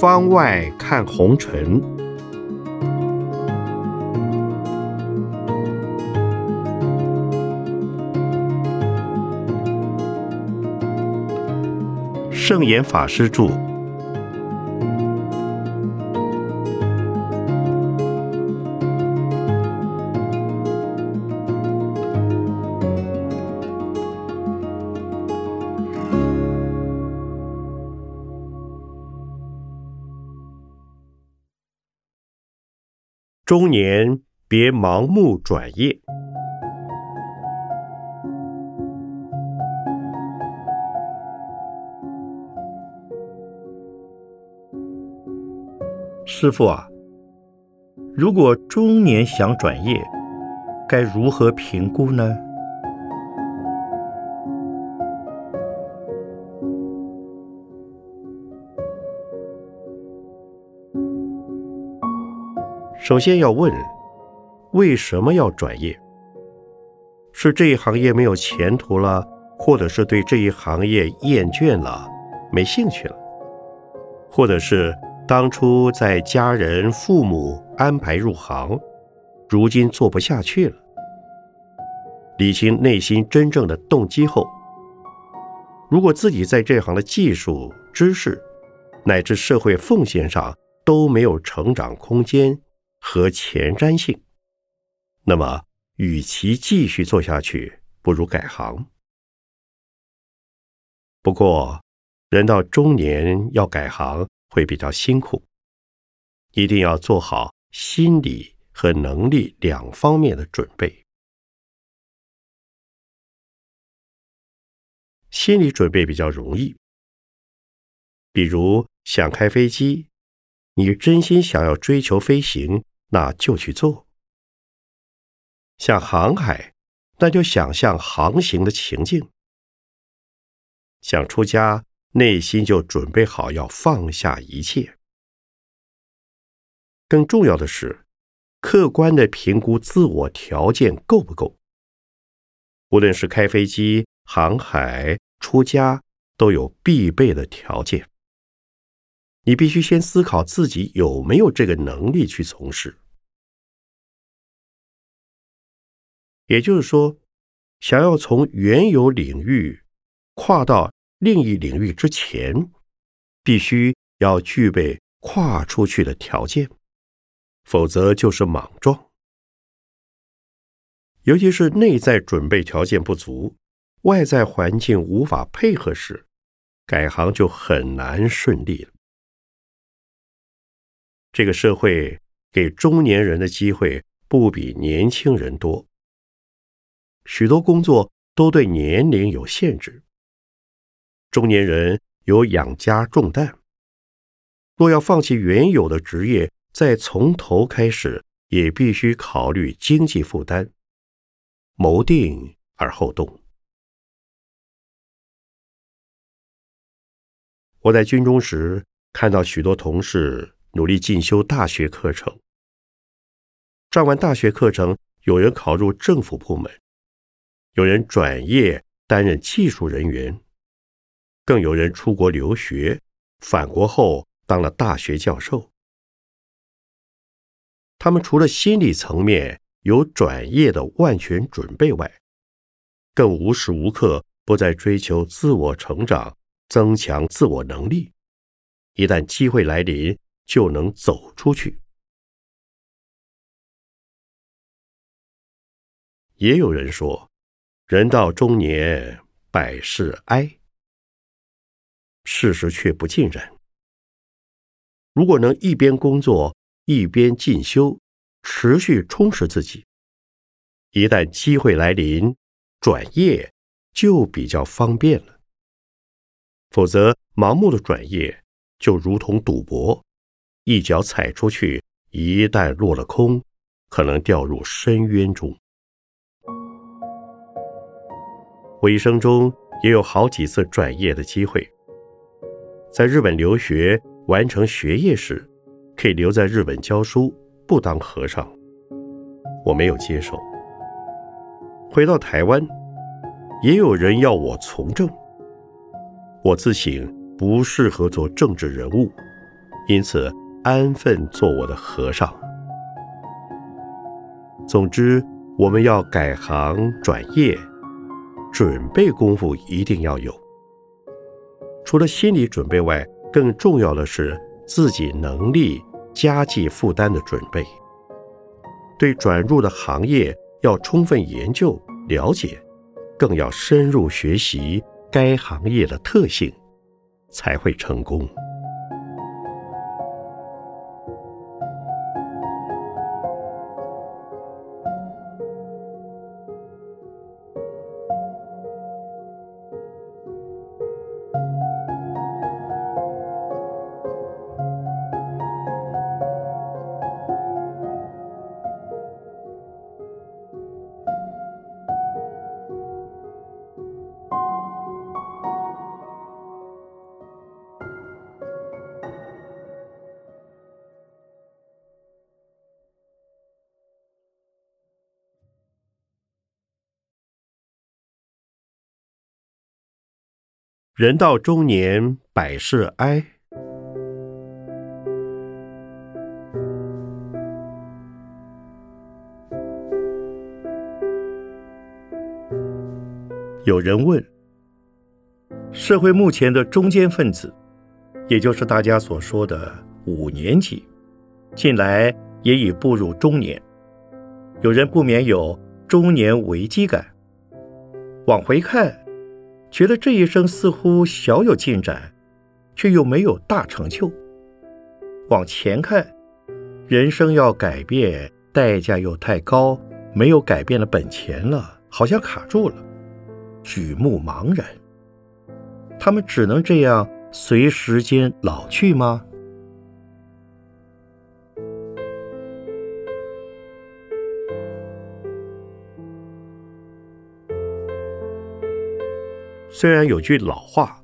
方外看红尘，圣严法师著。中年别盲目转业。师傅啊，如果中年想转业，该如何评估呢？首先要问，为什么要转业？是这一行业没有前途了，或者是对这一行业厌倦了，没兴趣了，或者是当初在家人、父母安排入行，如今做不下去了。理清内心真正的动机后，如果自己在这行的技术、知识乃至社会奉献上都没有成长空间。和前瞻性，那么与其继续做下去，不如改行。不过，人到中年要改行会比较辛苦，一定要做好心理和能力两方面的准备。心理准备比较容易，比如想开飞机，你真心想要追求飞行。那就去做。想航海，那就想象航行的情境；想出家，内心就准备好要放下一切。更重要的是，客观的评估自我条件够不够。无论是开飞机、航海、出家，都有必备的条件。你必须先思考自己有没有这个能力去从事。也就是说，想要从原有领域跨到另一领域之前，必须要具备跨出去的条件，否则就是莽撞。尤其是内在准备条件不足，外在环境无法配合时，改行就很难顺利了。这个社会给中年人的机会不比年轻人多。许多工作都对年龄有限制，中年人有养家重担。若要放弃原有的职业，再从头开始，也必须考虑经济负担，谋定而后动。我在军中时，看到许多同事努力进修大学课程，上完大学课程，有人考入政府部门。有人转业担任技术人员，更有人出国留学，返国后当了大学教授。他们除了心理层面有转业的万全准备外，更无时无刻不在追求自我成长、增强自我能力。一旦机会来临，就能走出去。也有人说。人到中年，百事哀。事实却不尽然。如果能一边工作一边进修，持续充实自己，一旦机会来临，转业就比较方便了。否则，盲目的转业就如同赌博，一脚踩出去，一旦落了空，可能掉入深渊中。我一生中也有好几次转业的机会。在日本留学完成学业时，可以留在日本教书，不当和尚。我没有接受，回到台湾，也有人要我从政，我自省不适合做政治人物，因此安分做我的和尚。总之，我们要改行转业，准备功夫一定要有。除了心理准备外，更重要的是自己能力、家计负担的准备。对转入的行业要充分研究了解，更要深入学习该行业的特性，才会成功。人到中年，百事哀。有人问：社会目前的中间分子，也就是大家所说的五年级，近来也已步入中年，有人不免有中年危机感。往回看。觉得这一生似乎小有进展，却又没有大成就。往前看，人生要改变，代价又太高，没有改变的本钱了，好像卡住了，举目茫然。他们只能这样随时间老去吗？虽然有句老话，“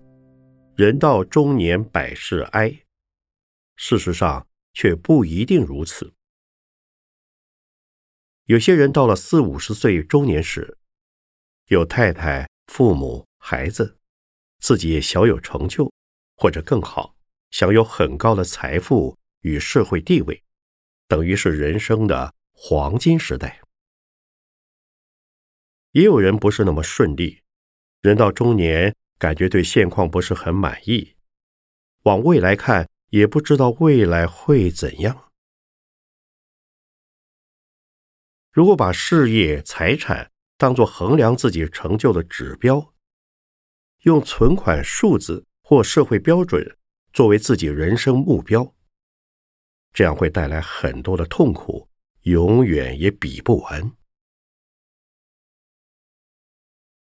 人到中年百事哀”，事实上却不一定如此。有些人到了四五十岁中年时，有太太、父母、孩子，自己也小有成就，或者更好，享有很高的财富与社会地位，等于是人生的黄金时代。也有人不是那么顺利。人到中年，感觉对现况不是很满意，往未来看，也不知道未来会怎样。如果把事业、财产当作衡量自己成就的指标，用存款数字或社会标准作为自己人生目标，这样会带来很多的痛苦，永远也比不完。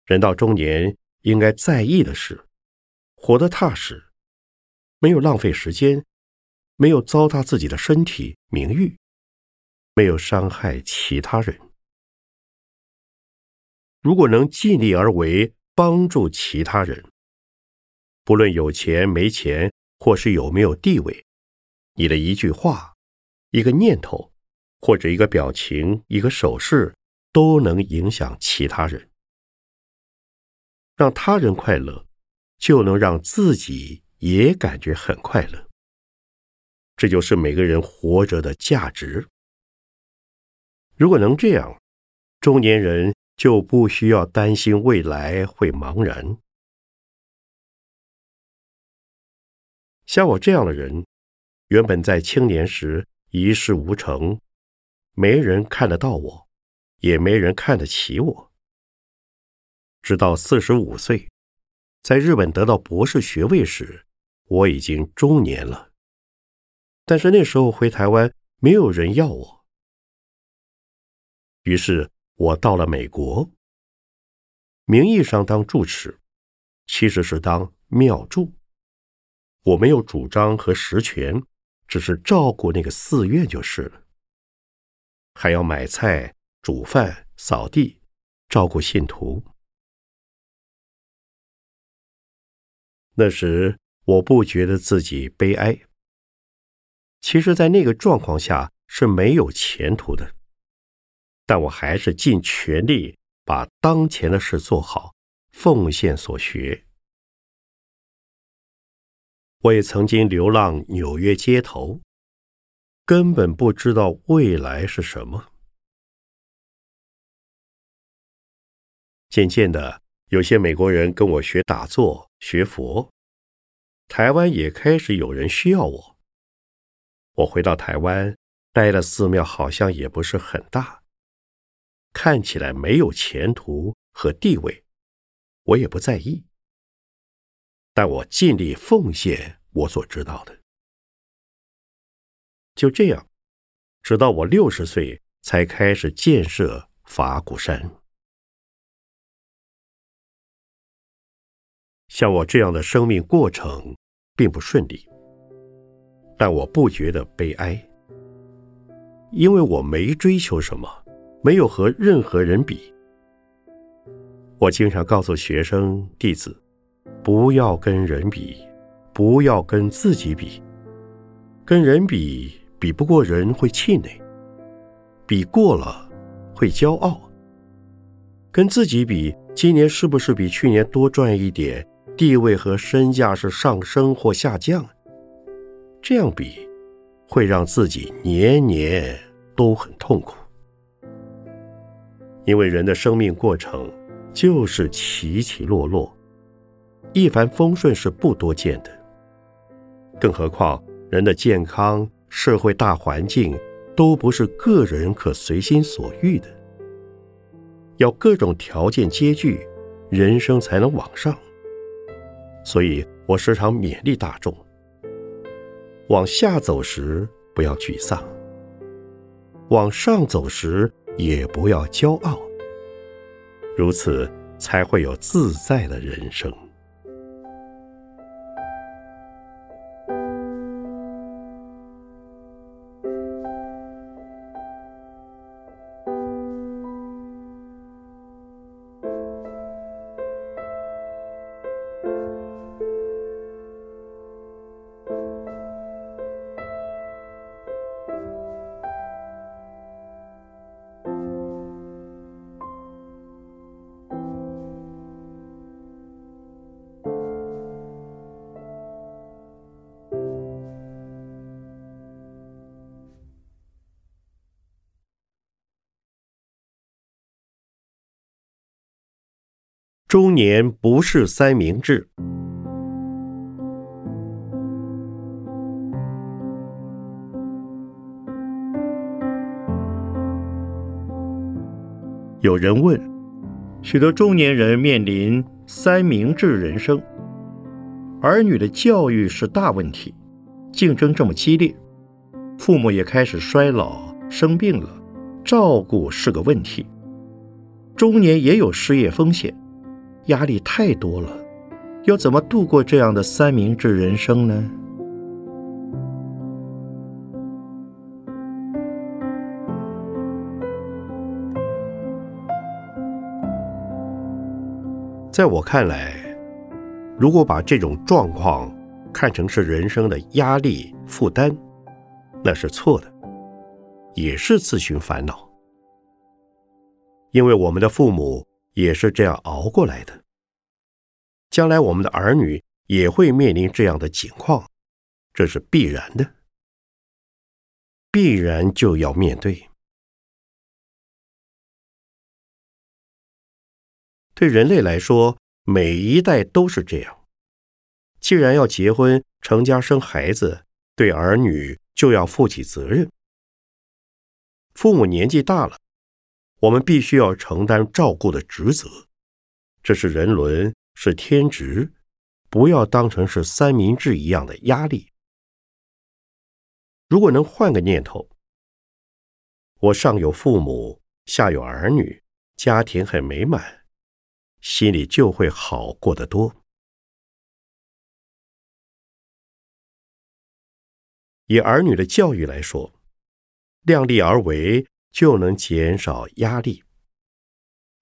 人到中年，应该在意的是，活得踏实，没有浪费时间，没有糟蹋自己的身体名誉，没有伤害其他人。如果能尽力而为，帮助其他人，不论有钱没钱，或是有没有地位，你的一句话、一个念头，或者一个表情、一个手势，都能影响其他人。让他人快乐，就能让自己也感觉很快乐。这就是每个人活着的价值。如果能这样，中年人就不需要担心未来会茫然。像我这样的人，原本在青年时一事无成，没人看得到我，也没人看得起我。直到四十五岁，在日本得到博士学位时，我已经中年了。但是那时候回台湾，没有人要我。于是我到了美国，名义上当住持，其实是当庙祝。我没有主张和实权，只是照顾那个寺院就是了。还要买菜、煮饭、扫地，照顾信徒。那时我不觉得自己悲哀。其实，在那个状况下是没有前途的，但我还是尽全力把当前的事做好，奉献所学。我也曾经流浪纽约街头，根本不知道未来是什么。渐渐的，有些美国人跟我学打坐、学佛，台湾也开始有人需要我。我回到台湾，待的寺庙好像也不是很大，看起来没有前途和地位，我也不在意。但我尽力奉献我所知道的，就这样，直到我六十岁才开始建设法鼓山。像我这样的生命过程并不顺利，但我不觉得悲哀，因为我没追求什么，没有和任何人比。我经常告诉学生弟子。不要跟人比，不要跟自己比。跟人比，比不过人会气馁；比过了，会骄傲。跟自己比，今年是不是比去年多赚一点？地位和身价是上升或下降？这样比，会让自己年年都很痛苦。因为人的生命过程就是起起落落。一帆风顺是不多见的，更何况人的健康、社会大环境都不是个人可随心所欲的，要各种条件皆具，人生才能往上。所以我时常勉励大众：往下走时不要沮丧，往上走时也不要骄傲，如此才会有自在的人生。中年不是三明治。有人问：许多中年人面临三明治人生，儿女的教育是大问题，竞争这么激烈，父母也开始衰老生病了，照顾是个问题，中年也有失业风险。压力太多了，要怎么度过这样的三明治人生呢？在我看来，如果把这种状况看成是人生的压力负担，那是错的，也是自寻烦恼，因为我们的父母。也是这样熬过来的。将来我们的儿女也会面临这样的境况，这是必然的，必然就要面对。对人类来说，每一代都是这样。既然要结婚、成家、生孩子，对儿女就要负起责任。父母年纪大了。我们必须要承担照顾的职责，这是人伦，是天职，不要当成是三明治一样的压力。如果能换个念头，我上有父母，下有儿女，家庭很美满，心里就会好过得多。以儿女的教育来说，量力而为。就能减少压力。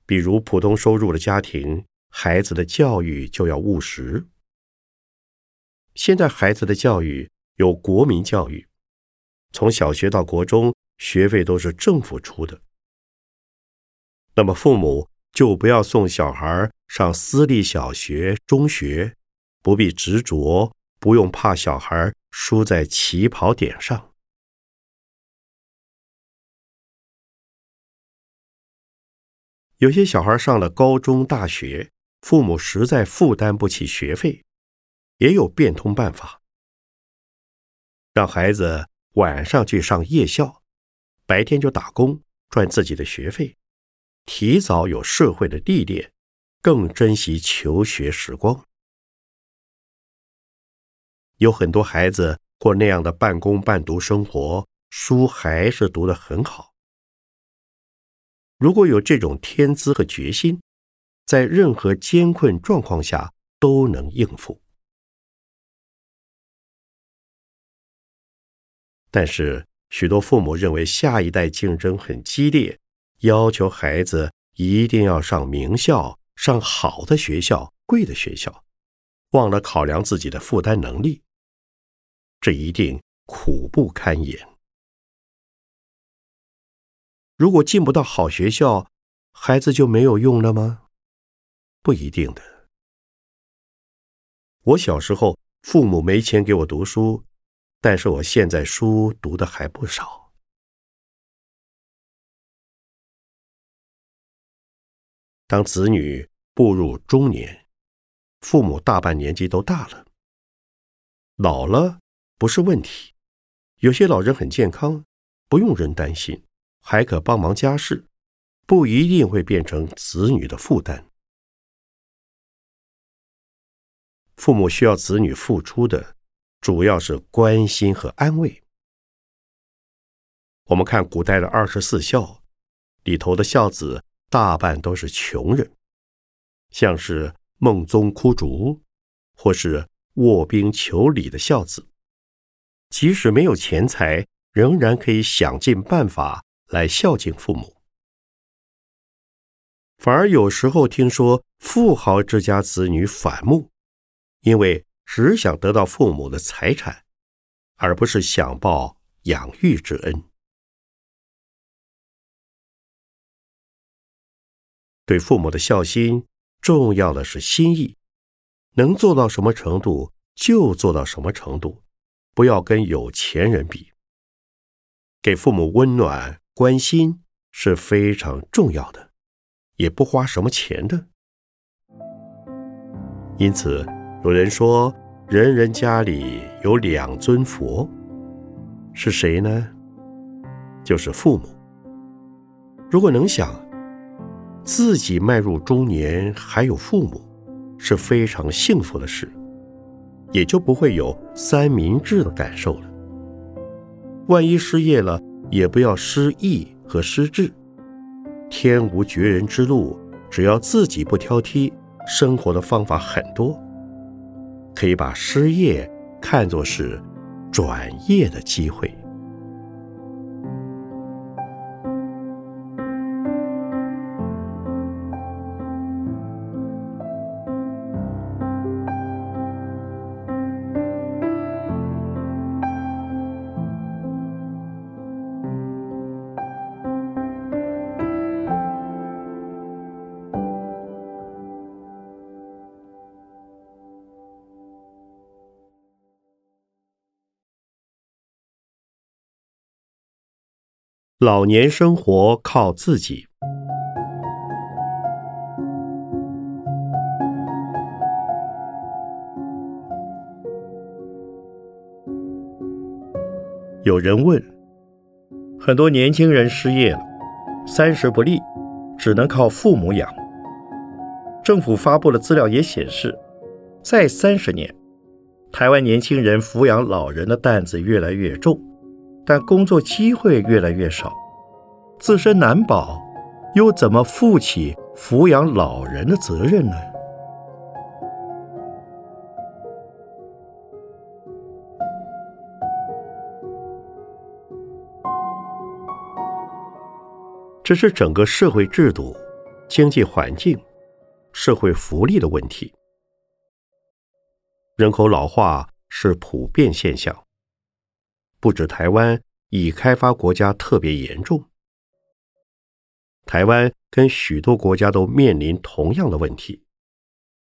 比如普通收入的家庭，孩子的教育就要务实。现在孩子的教育有国民教育，从小学到国中，学费都是政府出的。那么父母就不要送小孩上私立小学、中学，不必执着，不用怕小孩输在起跑点上。有些小孩上了高中、大学，父母实在负担不起学费，也有变通办法，让孩子晚上去上夜校，白天就打工赚自己的学费。提早有社会的历练，更珍惜求学时光。有很多孩子过那样的半工半读生活，书还是读得很好。如果有这种天资和决心，在任何艰困状况下都能应付。但是，许多父母认为下一代竞争很激烈。要求孩子一定要上名校、上好的学校、贵的学校，忘了考量自己的负担能力，这一定苦不堪言。如果进不到好学校，孩子就没有用了吗？不一定的。我小时候父母没钱给我读书，但是我现在书读的还不少。当子女步入中年，父母大半年纪都大了，老了不是问题。有些老人很健康，不用人担心，还可帮忙家事，不一定会变成子女的负担。父母需要子女付出的，主要是关心和安慰。我们看古代的二十四孝里头的孝子。大半都是穷人，像是孟宗哭竹，或是卧冰求鲤的孝子，即使没有钱财，仍然可以想尽办法来孝敬父母。反而有时候听说富豪之家子女反目，因为只想得到父母的财产，而不是想报养育之恩。对父母的孝心，重要的是心意，能做到什么程度就做到什么程度，不要跟有钱人比。给父母温暖关心是非常重要的，也不花什么钱的。因此，有人说，人人家里有两尊佛，是谁呢？就是父母。如果能想。自己迈入中年还有父母，是非常幸福的事，也就不会有三明治的感受了。万一失业了，也不要失意和失志。天无绝人之路，只要自己不挑剔，生活的方法很多，可以把失业看作是转业的机会。老年生活靠自己。有人问：很多年轻人失业了，三十不立，只能靠父母养。政府发布的资料也显示，再三十年，台湾年轻人抚养老人的担子越来越重。但工作机会越来越少，自身难保，又怎么负起抚养老人的责任呢？这是整个社会制度、经济环境、社会福利的问题。人口老化是普遍现象。不止台湾，已开发国家特别严重。台湾跟许多国家都面临同样的问题，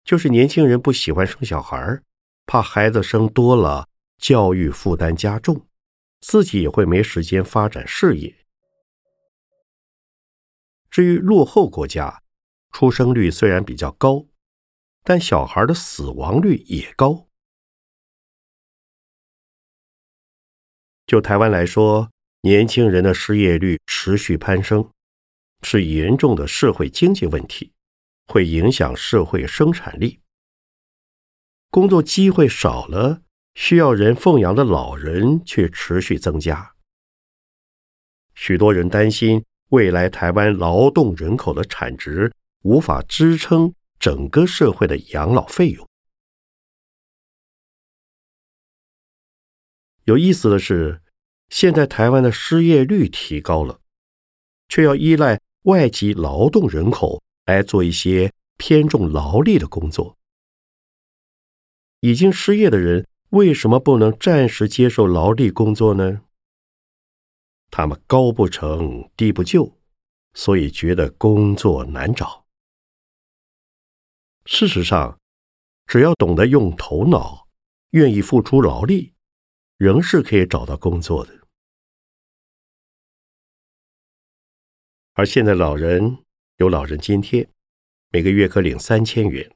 就是年轻人不喜欢生小孩，怕孩子生多了教育负担加重，自己也会没时间发展事业。至于落后国家，出生率虽然比较高，但小孩的死亡率也高。就台湾来说，年轻人的失业率持续攀升，是严重的社会经济问题，会影响社会生产力。工作机会少了，需要人奉养的老人却持续增加。许多人担心未来台湾劳动人口的产值无法支撑整个社会的养老费用。有意思的是，现在台湾的失业率提高了，却要依赖外籍劳动人口来做一些偏重劳力的工作。已经失业的人为什么不能暂时接受劳力工作呢？他们高不成低不就，所以觉得工作难找。事实上，只要懂得用头脑，愿意付出劳力。仍是可以找到工作的，而现在老人有老人津贴，每个月可领三千元。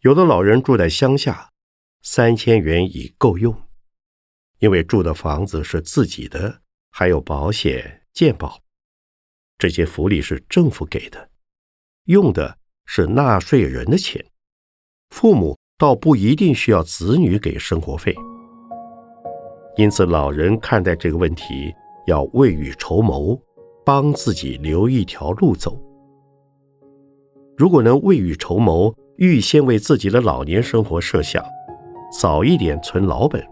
有的老人住在乡下，三千元已够用，因为住的房子是自己的，还有保险、健保，这些福利是政府给的，用的是纳税人的钱，父母倒不一定需要子女给生活费。因此，老人看待这个问题要未雨绸缪，帮自己留一条路走。如果能未雨绸缪，预先为自己的老年生活设想，早一点存老本，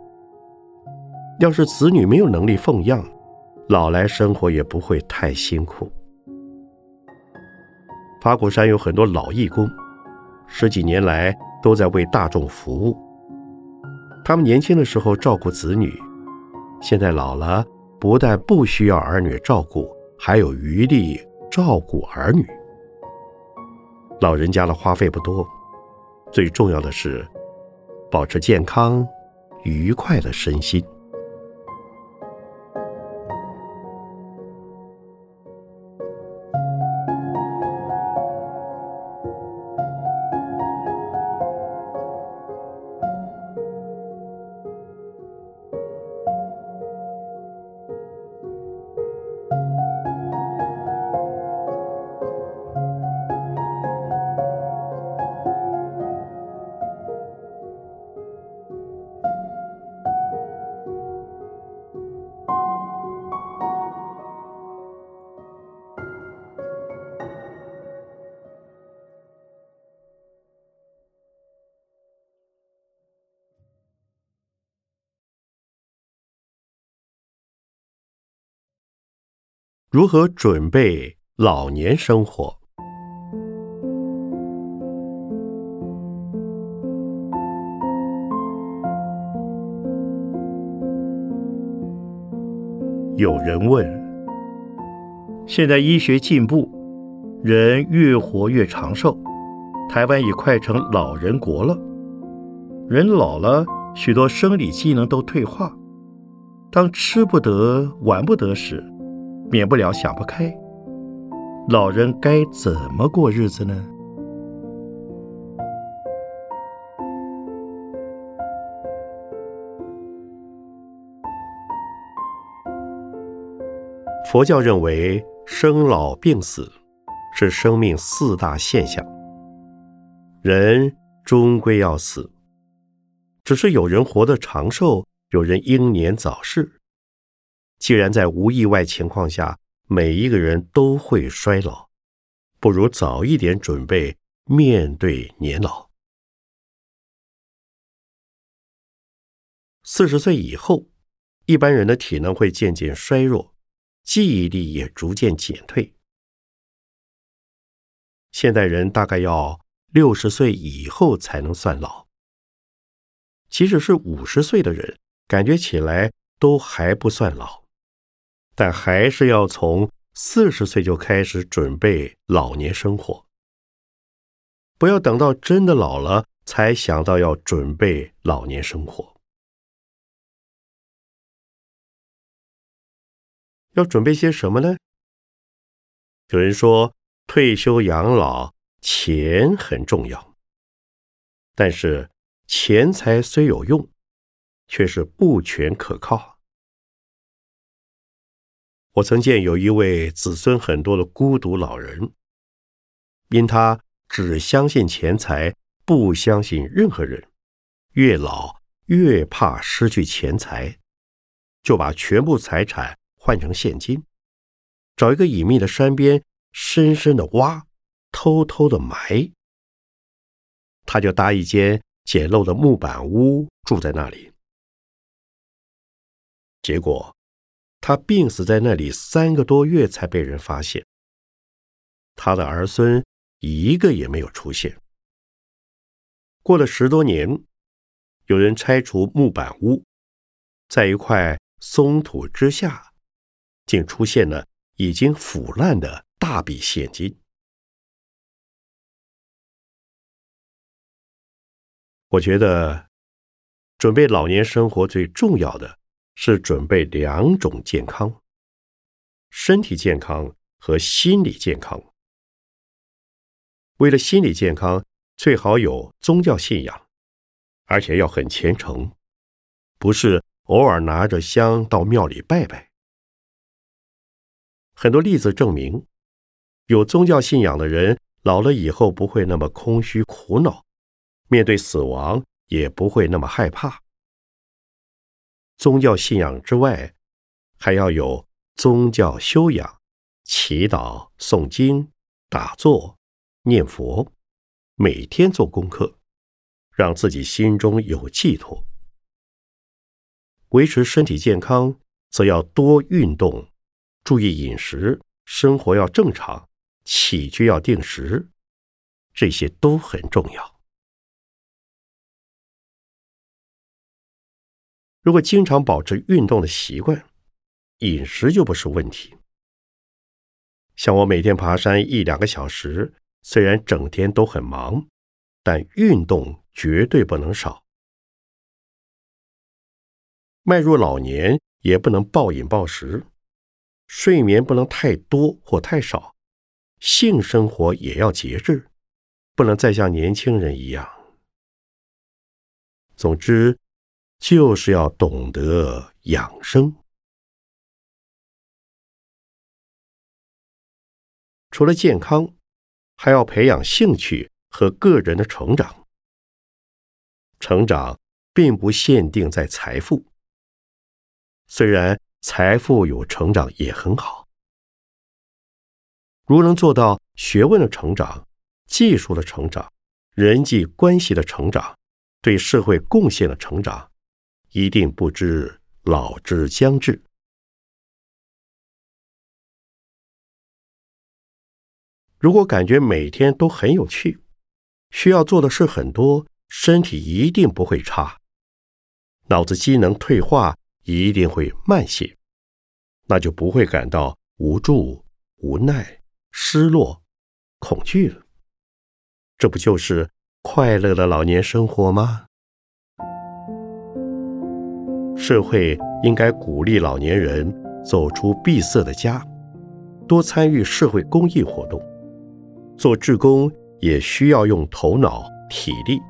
要是子女没有能力奉养，老来生活也不会太辛苦。法鼓山有很多老义工，十几年来都在为大众服务。他们年轻的时候照顾子女。现在老了，不但不需要儿女照顾，还有余力照顾儿女。老人家的花费不多，最重要的是保持健康、愉快的身心。如何准备老年生活？有人问：现在医学进步，人越活越长寿，台湾已快成老人国了。人老了，许多生理机能都退化，当吃不得、玩不得时。免不了想不开，老人该怎么过日子呢？佛教认为生老病死是生命四大现象，人终归要死，只是有人活得长寿，有人英年早逝。既然在无意外情况下，每一个人都会衰老，不如早一点准备面对年老。四十岁以后，一般人的体能会渐渐衰弱，记忆力也逐渐减退。现代人大概要六十岁以后才能算老，即使是五十岁的人，感觉起来都还不算老。但还是要从四十岁就开始准备老年生活，不要等到真的老了才想到要准备老年生活。要准备些什么呢？有人说，退休养老钱很重要，但是钱财虽有用，却是不全可靠。我曾见有一位子孙很多的孤独老人，因他只相信钱财，不相信任何人，越老越怕失去钱财，就把全部财产换成现金，找一个隐秘的山边，深深的挖，偷偷的埋。他就搭一间简陋的木板屋住在那里，结果。他病死在那里三个多月才被人发现，他的儿孙一个也没有出现。过了十多年，有人拆除木板屋，在一块松土之下，竟出现了已经腐烂的大笔现金。我觉得，准备老年生活最重要的。是准备两种健康：身体健康和心理健康。为了心理健康，最好有宗教信仰，而且要很虔诚，不是偶尔拿着香到庙里拜拜。很多例子证明，有宗教信仰的人老了以后不会那么空虚苦恼，面对死亡也不会那么害怕。宗教信仰之外，还要有宗教修养，祈祷、诵经、打坐、念佛，每天做功课，让自己心中有寄托。维持身体健康，则要多运动，注意饮食，生活要正常，起居要定时，这些都很重要。如果经常保持运动的习惯，饮食就不是问题。像我每天爬山一两个小时，虽然整天都很忙，但运动绝对不能少。迈入老年也不能暴饮暴食，睡眠不能太多或太少，性生活也要节制，不能再像年轻人一样。总之。就是要懂得养生。除了健康，还要培养兴趣和个人的成长。成长并不限定在财富，虽然财富有成长也很好。如能做到学问的成长、技术的成长、人际关系的成长、对社会贡献的成长。一定不知老之将至。如果感觉每天都很有趣，需要做的事很多，身体一定不会差，脑子机能退化一定会慢些，那就不会感到无助、无奈、失落、恐惧了。这不就是快乐的老年生活吗？社会应该鼓励老年人走出闭塞的家，多参与社会公益活动。做志工也需要用头脑、体力，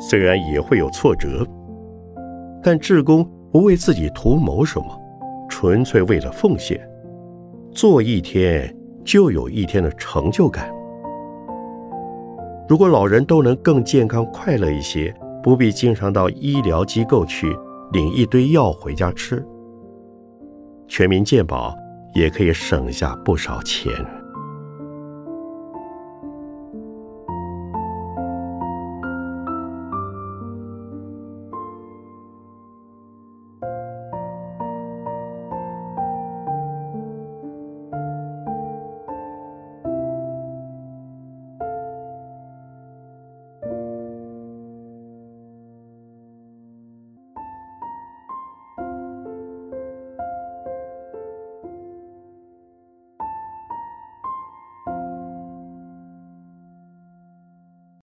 虽然也会有挫折，但志工不为自己图谋什么，纯粹为了奉献。做一天就有一天的成就感。如果老人都能更健康快乐一些，不必经常到医疗机构去。领一堆药回家吃，全民健保也可以省下不少钱。